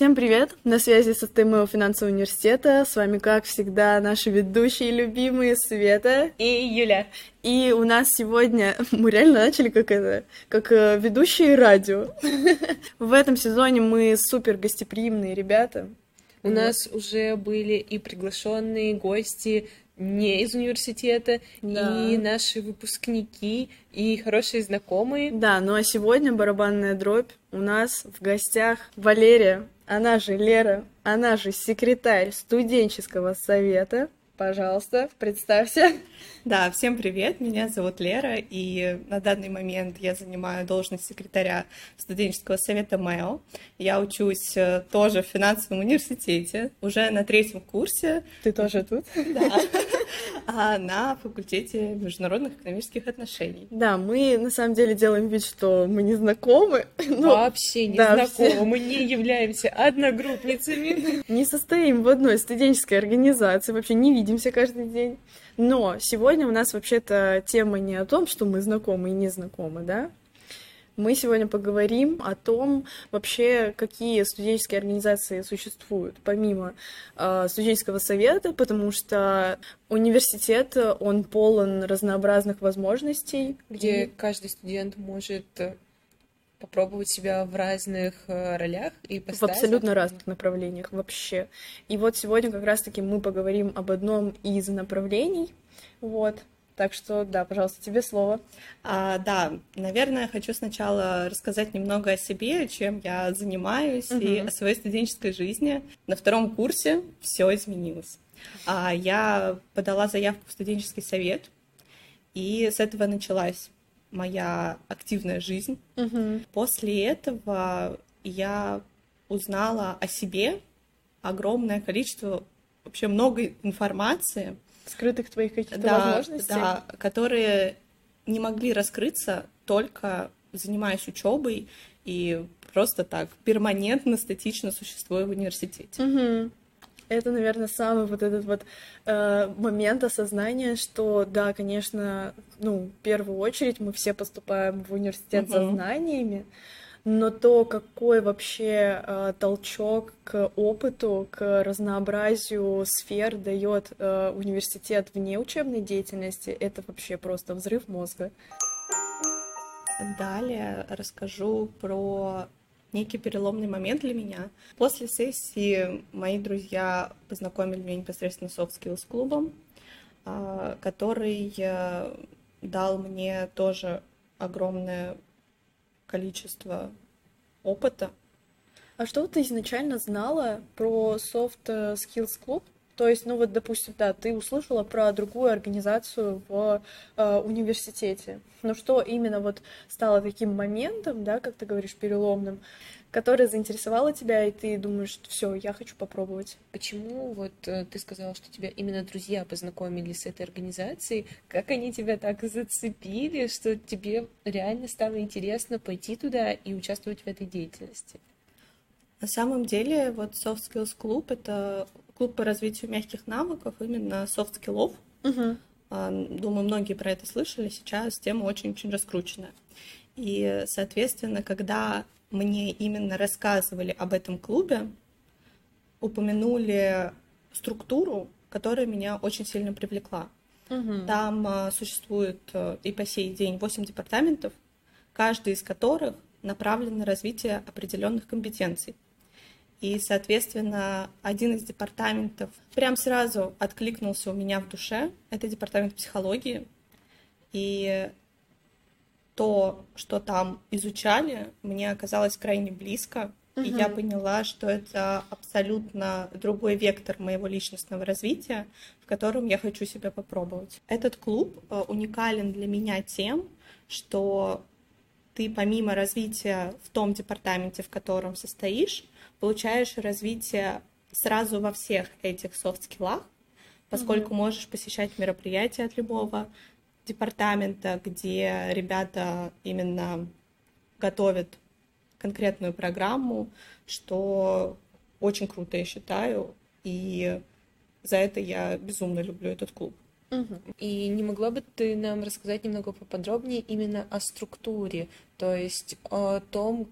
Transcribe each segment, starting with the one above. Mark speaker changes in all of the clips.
Speaker 1: Всем привет! На связи со СТМО финансового университета. С вами, как всегда, наши ведущие любимые Света
Speaker 2: и Юля.
Speaker 1: И у нас сегодня мы реально начали как это, как э, ведущие радио. В этом сезоне мы супер гостеприимные ребята.
Speaker 2: У нас уже были и приглашенные гости не из университета, да. и наши выпускники, и хорошие знакомые.
Speaker 1: Да, ну а сегодня барабанная дробь. У нас в гостях Валерия, она же Лера, она же секретарь студенческого совета. Пожалуйста, представься.
Speaker 3: Да, всем привет, меня зовут Лера, и на данный момент я занимаю должность секретаря студенческого совета МЭО. Я учусь э, тоже в финансовом университете, уже на третьем курсе.
Speaker 1: Ты тоже тут?
Speaker 3: Да. А на факультете международных экономических отношений.
Speaker 1: Да, мы на самом деле делаем вид, что мы не знакомы.
Speaker 2: Ну, Вообще не да, знакомы, все... мы не являемся одногруппницами.
Speaker 1: Не состоим в одной студенческой организации, вообще не видимся каждый день. Но сегодня у нас вообще-то тема не о том, что мы знакомы и не знакомы, да? Мы сегодня поговорим о том, вообще, какие студенческие организации существуют, помимо э, студенческого совета, потому что университет, он полон разнообразных возможностей.
Speaker 2: Где и... каждый студент может попробовать себя в разных э, ролях и
Speaker 1: В абсолютно разных направлениях вообще. И вот сегодня как раз-таки мы поговорим об одном из направлений. Вот. Так что, да, пожалуйста, тебе слово.
Speaker 3: А, да, наверное, хочу сначала рассказать немного о себе, чем я занимаюсь uh-huh. и о своей студенческой жизни. На втором курсе все изменилось. А, я подала заявку в студенческий совет, и с этого началась моя активная жизнь.
Speaker 1: Угу.
Speaker 3: После этого я узнала о себе огромное количество, вообще много информации.
Speaker 1: Скрытых твоих каких-то да, возможностей?
Speaker 3: Да, которые не могли раскрыться только занимаясь учебой и просто так перманентно, статично существуя в университете.
Speaker 1: Угу это, наверное, самый вот этот вот э, момент осознания, что да, конечно, ну, в первую очередь мы все поступаем в университет uh-huh. со знаниями, но то, какой вообще э, толчок к опыту, к разнообразию сфер дает э, университет вне учебной деятельности, это вообще просто взрыв мозга.
Speaker 3: Далее расскажу про некий переломный момент для меня. После сессии мои друзья познакомили меня непосредственно с Soft Skills клубом, а, который э, дал мне тоже огромное количество опыта.
Speaker 1: А что ты изначально знала про Soft Skills клуб? То есть, ну вот, допустим, да, ты услышала про другую организацию в э, университете. Но что именно вот стало таким моментом, да, как ты говоришь, переломным, который заинтересовало тебя, и ты думаешь, все, я хочу попробовать.
Speaker 2: Почему вот э, ты сказала, что тебя именно друзья познакомили с этой организацией? Как они тебя так зацепили, что тебе реально стало интересно пойти туда и участвовать в этой деятельности?
Speaker 3: На самом деле, вот Soft Skills Club — это клуб по развитию мягких навыков, именно soft-skill ов.
Speaker 1: Угу.
Speaker 3: Думаю, многие про это слышали. Сейчас тема очень-очень раскрученная. И, соответственно, когда мне именно рассказывали об этом клубе, упомянули структуру, которая меня очень сильно привлекла.
Speaker 1: Угу.
Speaker 3: Там а, существует а, и по сей день 8 департаментов, каждый из которых направлен на развитие определенных компетенций. И, соответственно, один из департаментов прям сразу откликнулся у меня в душе. Это департамент психологии. И то, что там изучали, мне оказалось крайне близко. Uh-huh. И я поняла, что это абсолютно другой вектор моего личностного развития, в котором я хочу себя попробовать. Этот клуб э, уникален для меня тем, что ты помимо развития в том департаменте, в котором состоишь, получаешь развитие сразу во всех этих софт-скиллах, поскольку mm-hmm. можешь посещать мероприятия от любого департамента, где ребята именно готовят конкретную программу, что очень круто, я считаю, и за это я безумно люблю этот клуб.
Speaker 2: И не могла бы ты нам рассказать немного поподробнее именно о структуре, то есть о том,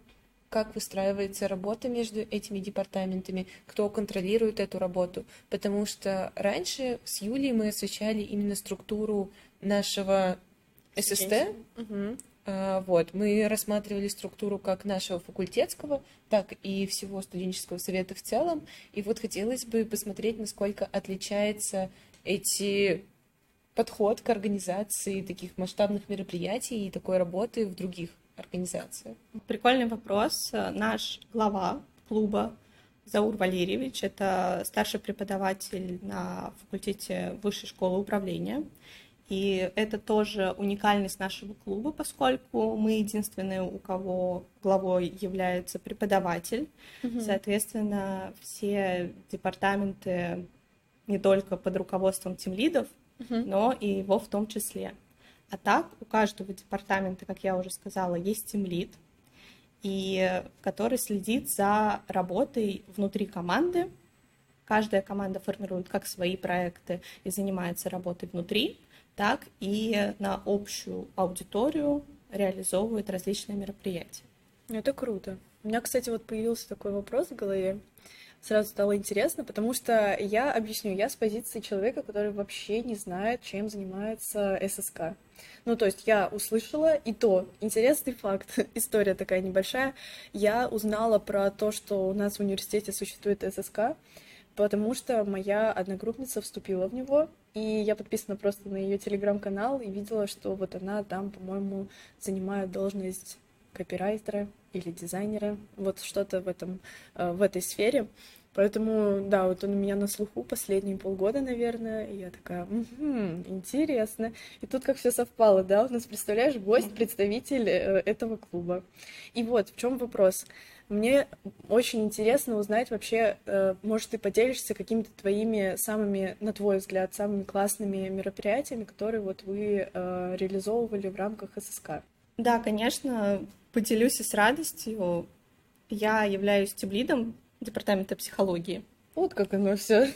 Speaker 2: как выстраивается работа между этими департаментами, кто контролирует эту работу. Потому что раньше с Юлей мы освещали именно структуру нашего ССТ. Угу. Вот, мы рассматривали структуру как нашего факультетского, так и всего студенческого совета в целом. И вот хотелось бы посмотреть, насколько отличается эти подход к организации таких масштабных мероприятий и такой работы в других организациях?
Speaker 3: Прикольный вопрос. Наш глава клуба Заур Валерьевич, это старший преподаватель на факультете Высшей школы управления. И это тоже уникальность нашего клуба, поскольку мы единственные, у кого главой является преподаватель. Mm-hmm. Соответственно, все департаменты не только под руководством тимлидов, uh-huh. но и его в том числе. А так у каждого департамента, как я уже сказала, есть тимлид, и который следит за работой внутри команды. Каждая команда формирует как свои проекты и занимается работой внутри, так и на общую аудиторию реализовывает различные мероприятия.
Speaker 1: Это круто. У меня, кстати, вот появился такой вопрос в голове сразу стало интересно, потому что я объясню, я с позиции человека, который вообще не знает, чем занимается ССК. Ну, то есть я услышала, и то, интересный факт, история такая небольшая, я узнала про то, что у нас в университете существует ССК, потому что моя одногруппница вступила в него, и я подписана просто на ее телеграм-канал и видела, что вот она там, по-моему, занимает должность копирайтера или дизайнера, вот что-то в этом, э, в этой сфере. Поэтому, да, вот он у меня на слуху последние полгода, наверное, и я такая, угу, интересно. И тут как все совпало, да, у нас, представляешь, гость, представитель э, этого клуба. И вот, в чем вопрос. Мне очень интересно узнать вообще, э, может, ты поделишься какими-то твоими самыми, на твой взгляд, самыми классными мероприятиями, которые вот вы реализовывали в рамках ССК.
Speaker 3: Да, конечно, поделюсь и с радостью. Я являюсь тимлидом департамента психологии.
Speaker 1: Вот как оно все.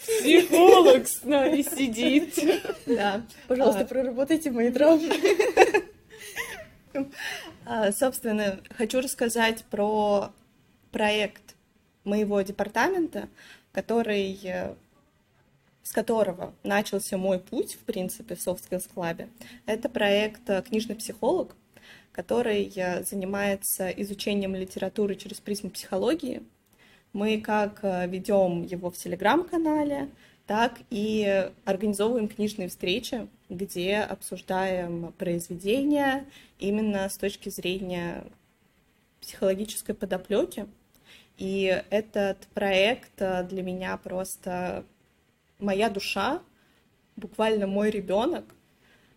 Speaker 2: Психолог с нами сидит.
Speaker 1: Да. Пожалуйста, а... проработайте мои травмы.
Speaker 3: А, собственно, хочу рассказать про проект моего департамента, который с которого начался мой путь, в принципе, в Soft Skills Club. Это проект «Книжный психолог», который э, занимается изучением литературы через призму психологии. Мы как э, ведем его в телеграм-канале, так и организовываем книжные встречи, где обсуждаем произведения именно с точки зрения психологической подоплеки. И этот проект э, для меня просто моя душа, буквально мой ребенок,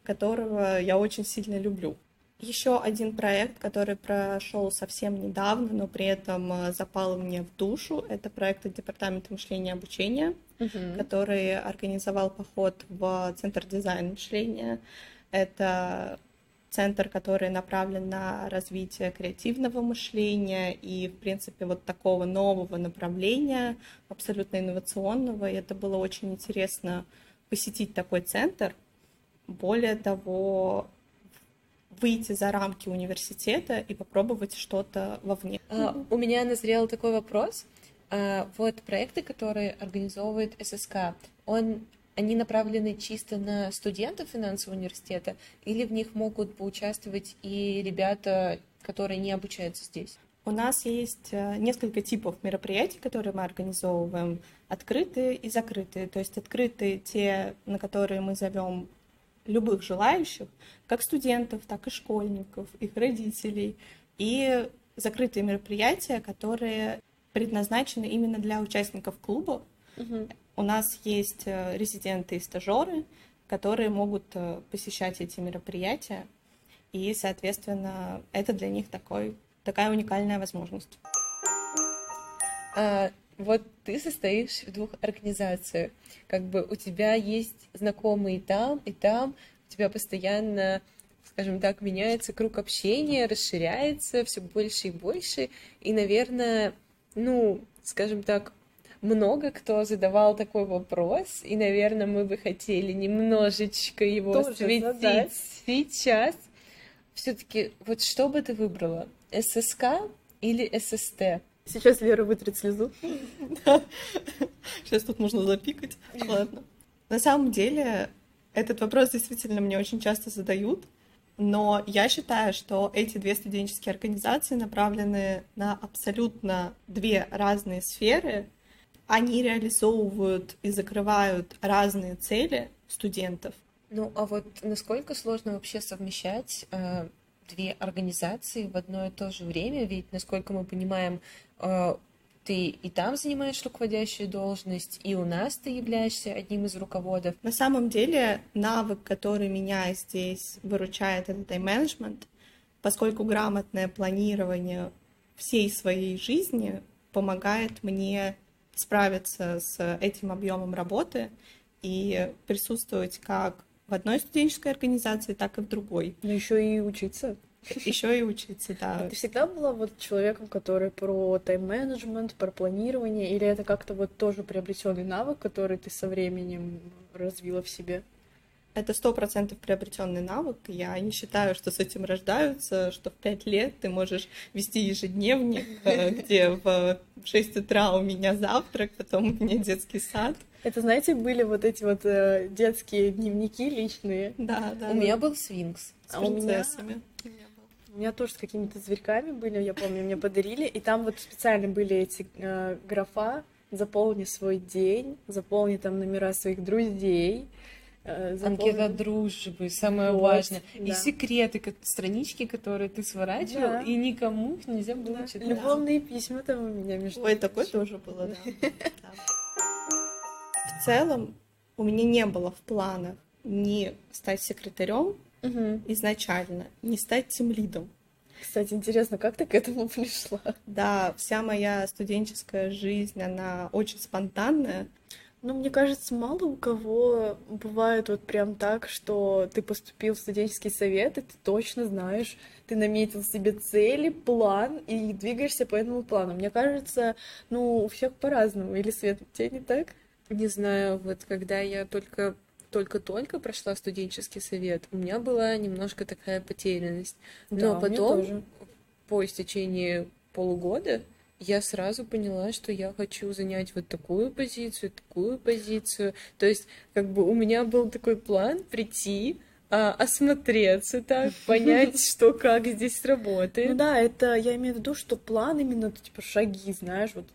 Speaker 3: которого я очень сильно люблю. Еще один проект, который прошел совсем недавно, но при этом э, запал мне в душу, это проект Департамента мышления и обучения, uh-huh. который организовал поход в Центр дизайна мышления. Это центр, который направлен на развитие креативного мышления и, в принципе, вот такого нового направления, абсолютно инновационного. И это было очень интересно посетить такой центр. Более того, выйти за рамки университета и попробовать что-то вовне.
Speaker 2: А, у меня назрел такой вопрос. А, вот проекты, которые организовывает ССК, он они направлены чисто на студентов финансового университета, или в них могут поучаствовать и ребята, которые не обучаются здесь?
Speaker 3: У нас есть э, несколько типов мероприятий, которые мы организовываем, открытые и закрытые. То есть открытые те, на которые мы зовем любых желающих, как студентов, так и школьников, их родителей, и закрытые мероприятия, которые предназначены именно для участников клуба. Угу. У нас есть э, резиденты и стажеры, которые могут э, посещать эти мероприятия, и, соответственно, это для них такой, такая уникальная возможность.
Speaker 2: А, вот ты состоишь в двух организациях, как бы у тебя есть знакомые и там, и там, у тебя постоянно, скажем так, меняется круг общения, расширяется все больше и больше, и, наверное, ну, скажем так, много кто задавал такой вопрос, и, наверное, мы бы хотели немножечко его Тоже осветить задать. сейчас. Все-таки, вот что бы ты выбрала? ССК или ССТ?
Speaker 1: Сейчас Вера вытрет слезу.
Speaker 3: Сейчас тут можно запикать. Ладно. На самом деле, этот вопрос действительно мне очень часто задают, но я считаю, что эти две студенческие организации направлены на абсолютно две разные сферы. Они реализовывают и закрывают разные цели студентов.
Speaker 2: Ну, а вот насколько сложно вообще совмещать э, две организации в одно и то же время? Ведь, насколько мы понимаем, э, ты и там занимаешь руководящую должность, и у нас ты являешься одним из руководов.
Speaker 3: На самом деле навык, который меня здесь выручает, это тайм-менеджмент, поскольку грамотное планирование всей своей жизни помогает мне справиться с этим объемом работы и присутствовать как в одной студенческой организации, так и в другой.
Speaker 1: Но еще и учиться.
Speaker 3: Еще и учиться, да.
Speaker 1: А ты всегда была вот человеком, который про тайм-менеджмент, про планирование, или это как-то вот тоже приобретенный навык, который ты со временем развила в себе?
Speaker 3: Это сто процентов приобретенный навык. Я не считаю, что с этим рождаются, что в пять лет ты можешь вести ежедневник, э, где в 6 утра у меня завтрак, потом у меня детский сад.
Speaker 1: Это, знаете, были вот эти вот э, детские дневники личные.
Speaker 3: Да, да.
Speaker 2: У меня был свинкс
Speaker 3: с а принцессами.
Speaker 1: У меня тоже с какими-то зверьками были, я помню, мне подарили, и там вот специально были эти э, графа «Заполни свой день», «Заполни там номера своих друзей»,
Speaker 2: э, заполни... Анкета дружбы, самое вот, важное. Да. И секреты, странички, которые ты сворачивал, да. и никому их нельзя было да. читать.
Speaker 1: Любовные письма там у меня между
Speaker 3: Ой, такое тоже было, да. В целом, у меня не было в планах ни стать секретарем, угу. изначально, не стать тем лидом.
Speaker 1: Кстати, интересно, как ты к этому пришла?
Speaker 3: Да, вся моя студенческая жизнь, она очень спонтанная.
Speaker 1: Ну, мне кажется, мало у кого бывает вот прям так, что ты поступил в студенческий совет, и ты точно знаешь, ты наметил себе цели, план, и двигаешься по этому плану. Мне кажется, ну, у всех по-разному. Или, Свет, тебе не так?
Speaker 2: Не знаю, вот когда я только только-только прошла студенческий совет, у меня была немножко такая потерянность. Но да, потом, по истечении полугода, я сразу поняла, что я хочу занять вот такую позицию, такую позицию. То есть, как бы у меня был такой план прийти, а, осмотреться так, понять, что как здесь работает.
Speaker 1: Ну да, это я имею в виду, что план именно типа шаги, знаешь, вот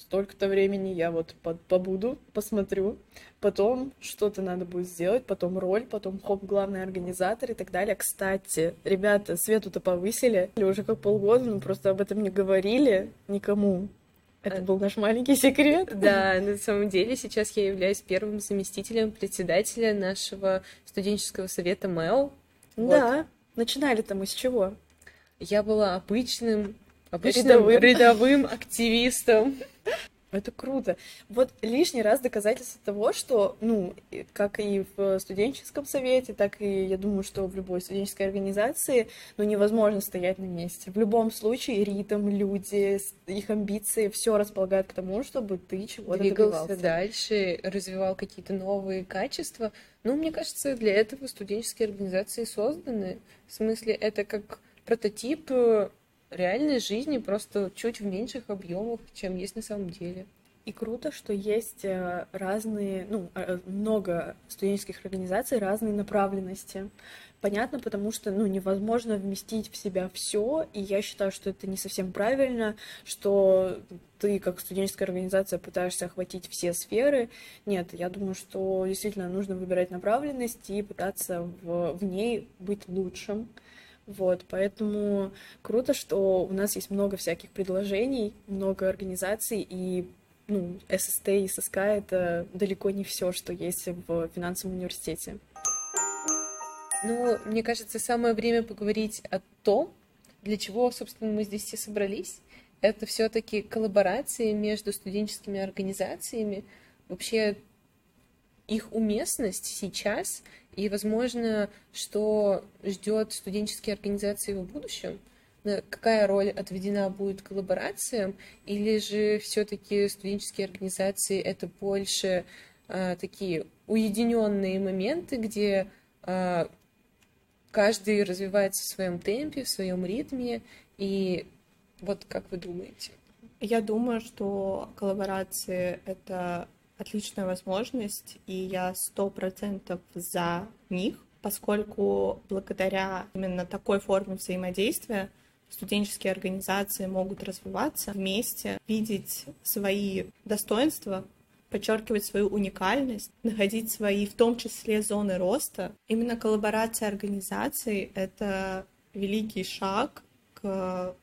Speaker 1: столько-то времени я вот побуду, посмотрю, потом что-то надо будет сделать, потом роль, потом хоп, главный организатор и так далее. Кстати, ребята, Свету-то повысили, уже как полгода, но просто об этом не говорили никому. Это э, был наш маленький секрет.
Speaker 2: Да, на самом деле сейчас я являюсь первым заместителем председателя нашего студенческого совета МЭО.
Speaker 1: Да, вот. начинали-то мы с чего?
Speaker 2: Я была обычным Обычным рядовым, рядовым активистом.
Speaker 1: Это круто. Вот лишний раз доказательство того, что, ну, как и в студенческом совете, так и, я думаю, что в любой студенческой организации, ну, невозможно стоять на месте. В любом случае ритм, люди, их амбиции, все располагает к тому, чтобы ты чего-то
Speaker 2: Двигался добивался. дальше, развивал какие-то новые качества. Ну, мне кажется, для этого студенческие организации созданы. В смысле, это как прототип реальной жизни, просто чуть в меньших объемах, чем есть на самом деле.
Speaker 1: И круто, что есть э, разные, ну, э, много студенческих организаций разные направленности. Понятно, потому что, ну, невозможно вместить в себя все, и я считаю, что это не совсем правильно, что ты как студенческая организация пытаешься охватить все сферы. Нет, я думаю, что действительно нужно выбирать направленность и пытаться в, в ней быть лучшим. Вот, поэтому круто, что у нас есть много всяких предложений, много организаций, и ну, ССТ и ССК — это далеко не все, что есть в финансовом университете.
Speaker 2: Ну, мне кажется, самое время поговорить о том, для чего, собственно, мы здесь все собрались. Это все-таки коллаборации между студенческими организациями. Вообще, их уместность сейчас и, возможно, что ждет студенческие организации в будущем, какая роль отведена будет коллаборациям, или же все-таки студенческие организации это больше а, такие уединенные моменты, где а, каждый развивается в своем темпе, в своем ритме, и вот как вы думаете?
Speaker 3: Я думаю, что коллаборации — это отличная возможность, и я сто процентов за них, поскольку благодаря именно такой форме взаимодействия студенческие организации могут развиваться вместе, видеть свои достоинства, подчеркивать свою уникальность, находить свои, в том числе, зоны роста. Именно коллаборация организаций — это великий шаг к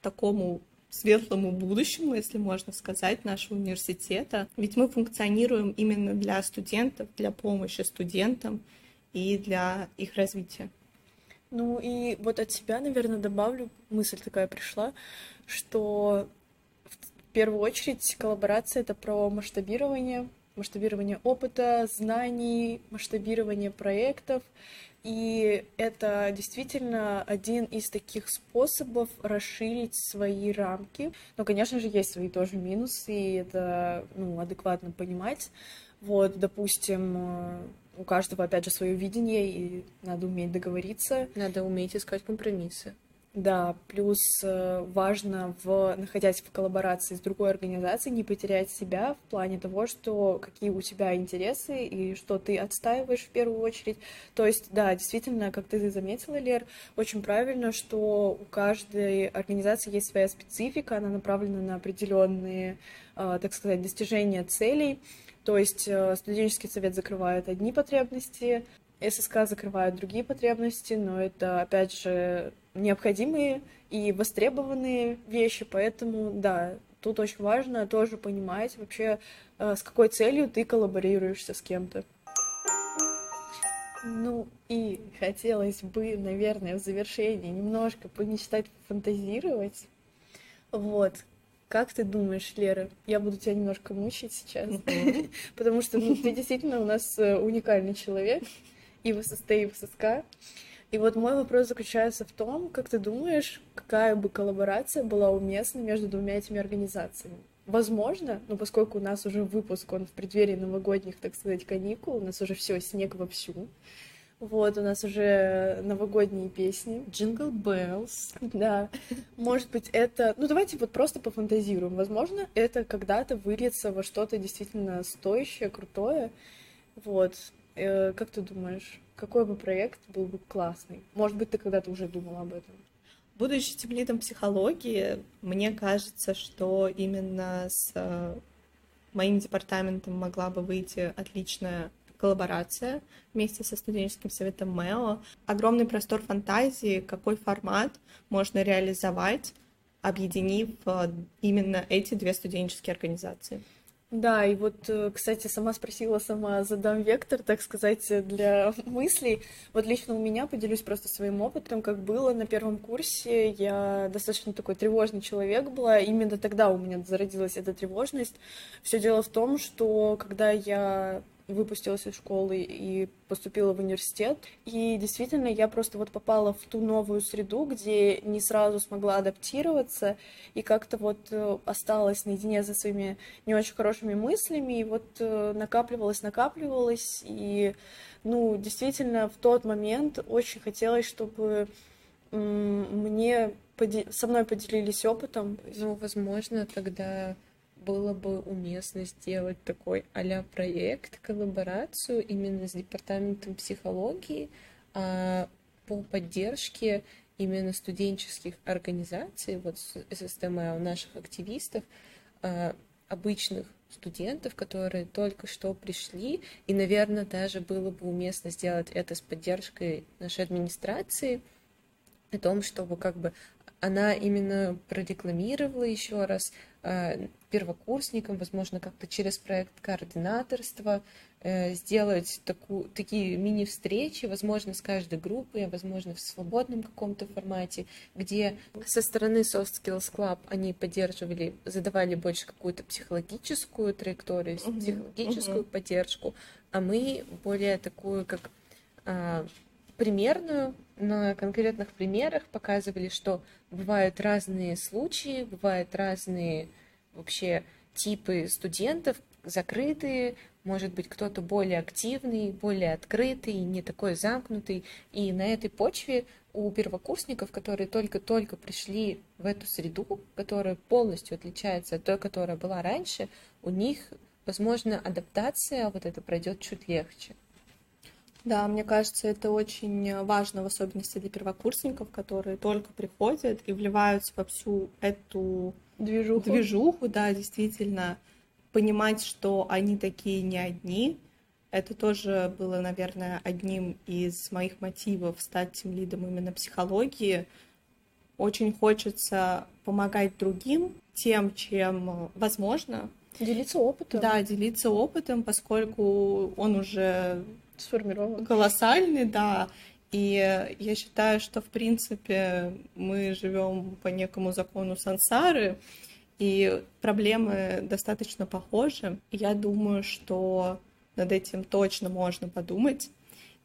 Speaker 3: такому светлому будущему, если можно сказать, нашего университета. Ведь мы функционируем именно для студентов, для помощи студентам и для их развития.
Speaker 1: Ну и вот от себя, наверное, добавлю, мысль такая пришла, что в первую очередь коллаборация — это про масштабирование, масштабирование опыта, знаний, масштабирование проектов. И это действительно один из таких способов расширить свои рамки. Но, конечно же, есть свои тоже минусы, и это ну, адекватно понимать. Вот, допустим, у каждого, опять же, свое видение, и надо уметь договориться.
Speaker 2: Надо уметь искать компромиссы.
Speaker 1: Да, плюс э, важно, в, находясь в коллаборации с другой организацией, не потерять себя в плане того, что какие у тебя интересы и что ты отстаиваешь в первую очередь. То есть, да, действительно, как ты заметила, Лер, очень правильно, что у каждой организации есть своя специфика, она направлена на определенные, э, так сказать, достижения целей. То есть э, студенческий совет закрывает одни потребности, ССК закрывает другие потребности, но это, опять же, необходимые и востребованные вещи, поэтому, да, тут очень важно тоже понимать вообще, э, с какой целью ты коллаборируешься с кем-то. Ну и хотелось бы, наверное, в завершении немножко помечтать, фантазировать. Вот. Как ты думаешь, Лера, я буду тебя немножко мучить сейчас, потому что ну, ты действительно у нас э, уникальный человек и в ССТ, и в ССК. И вот мой вопрос заключается в том, как ты думаешь, какая бы коллаборация была уместна между двумя этими организациями? Возможно, но поскольку у нас уже выпуск, он в преддверии новогодних, так сказать, каникул, у нас уже все снег вовсю. Вот, у нас уже новогодние песни.
Speaker 2: Jingle Bells.
Speaker 1: Да. Может быть, это... Ну, давайте вот просто пофантазируем. Возможно, это когда-то выльется во что-то действительно стоящее, крутое. Вот. Э, как ты думаешь? Какой бы проект был бы классный? Может быть, ты когда-то уже думала об этом?
Speaker 3: Будучи темлидом психологии, мне кажется, что именно с э, моим департаментом могла бы выйти отличная коллаборация вместе со студенческим советом МЭО. Огромный простор фантазии, какой формат можно реализовать, объединив э, именно эти две студенческие организации.
Speaker 1: Да, и вот, э, кстати, сама спросила, сама задам вектор, так сказать, для мыслей. Вот лично у меня поделюсь просто своим опытом, как было на первом курсе. Я достаточно такой тревожный человек была. Именно тогда у меня зародилась эта тревожность. Все дело в том, что когда я выпустилась из школы и поступила в университет. И действительно, я просто вот попала в ту новую среду, где не сразу смогла адаптироваться и как-то вот э, осталась наедине за своими не очень хорошими мыслями, и вот э, накапливалась, накапливалась, и, ну, действительно, в тот момент очень хотелось, чтобы мне со мной поделились опытом.
Speaker 2: Ну, возможно, тогда было бы уместно сделать такой а проект, коллаборацию именно с департаментом психологии а, по поддержке именно студенческих организаций, вот ССТМ, у наших активистов, а, обычных студентов, которые только что пришли, и, наверное, даже было бы уместно сделать это с поддержкой нашей администрации, о том, чтобы как бы она именно продекламировала еще раз э, первокурсникам, возможно, как-то через проект координаторства э, сделать таку, такие мини-встречи, возможно, с каждой группой, возможно, в свободном каком-то формате, где со стороны Soft Skills Club они поддерживали, задавали больше какую-то психологическую траекторию, uh-huh. психологическую uh-huh. поддержку, а мы более такую, как э, примерную, на конкретных примерах показывали, что бывают разные случаи, бывают разные вообще типы студентов, закрытые, может быть, кто-то более активный, более открытый, не такой замкнутый. И на этой почве у первокурсников, которые только-только пришли в эту среду, которая полностью отличается от той, которая была раньше, у них, возможно, адаптация вот это пройдет чуть легче.
Speaker 3: Да, мне кажется, это очень важно, в особенности для первокурсников, которые только приходят и вливаются во всю эту движуху, движуху да, действительно, понимать, что они такие не одни. Это тоже было, наверное, одним из моих мотивов стать тем лидом именно психологии. Очень хочется помогать другим тем, чем возможно.
Speaker 1: Делиться опытом.
Speaker 3: Да, делиться опытом, поскольку он уже
Speaker 1: сформирован.
Speaker 3: Колоссальный, да. И я считаю, что, в принципе, мы живем по некому закону сансары, и проблемы достаточно похожи. Я думаю, что над этим точно можно подумать.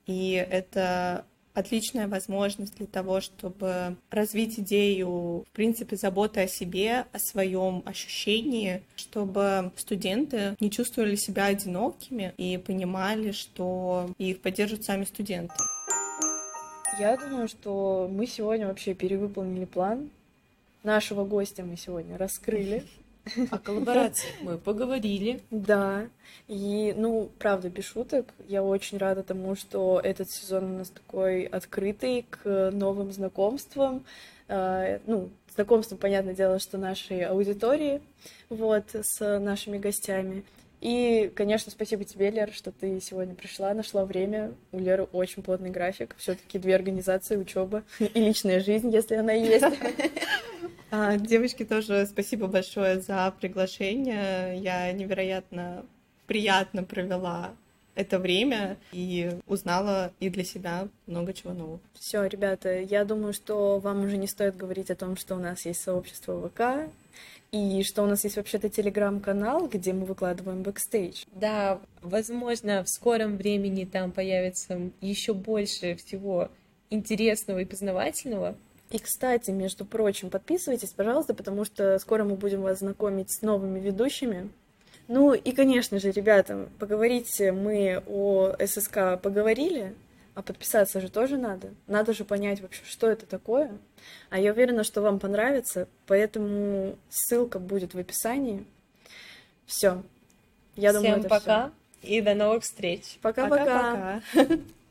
Speaker 3: И это отличная возможность для того, чтобы развить идею, в принципе, заботы о себе, о своем ощущении, чтобы студенты не чувствовали себя одинокими и понимали, что их поддержат сами студенты.
Speaker 1: Я думаю, что мы сегодня вообще перевыполнили план. Нашего гостя мы сегодня раскрыли.
Speaker 2: О коллаборации мы поговорили.
Speaker 1: Да. И, ну, правда, без шуток, я очень рада тому, что этот сезон у нас такой открытый к новым знакомствам. Uh, ну, знакомством, понятное дело, что нашей аудитории, вот, с нашими гостями. И, конечно, спасибо тебе, Лера, что ты сегодня пришла, нашла время. У Леры очень плотный график. все таки две организации, учеба и личная жизнь, если она есть.
Speaker 3: А, девочки, тоже спасибо большое за приглашение. Я невероятно приятно провела это время и узнала и для себя много чего нового.
Speaker 1: Все, ребята, я думаю, что вам уже не стоит говорить о том, что у нас есть сообщество ВК, и что у нас есть вообще-то телеграм-канал, где мы выкладываем бэкстейдж.
Speaker 2: Да, возможно, в скором времени там появится еще больше всего интересного и познавательного.
Speaker 1: И, кстати, между прочим, подписывайтесь, пожалуйста, потому что скоро мы будем вас знакомить с новыми ведущими. Ну и, конечно же, ребята, поговорить мы о ССК поговорили, а подписаться же тоже надо. Надо же понять вообще, что это такое. А я уверена, что вам понравится, поэтому ссылка будет в описании. Все.
Speaker 2: Я Всем думаю, это пока всё. и до новых встреч.
Speaker 1: Пока-пока.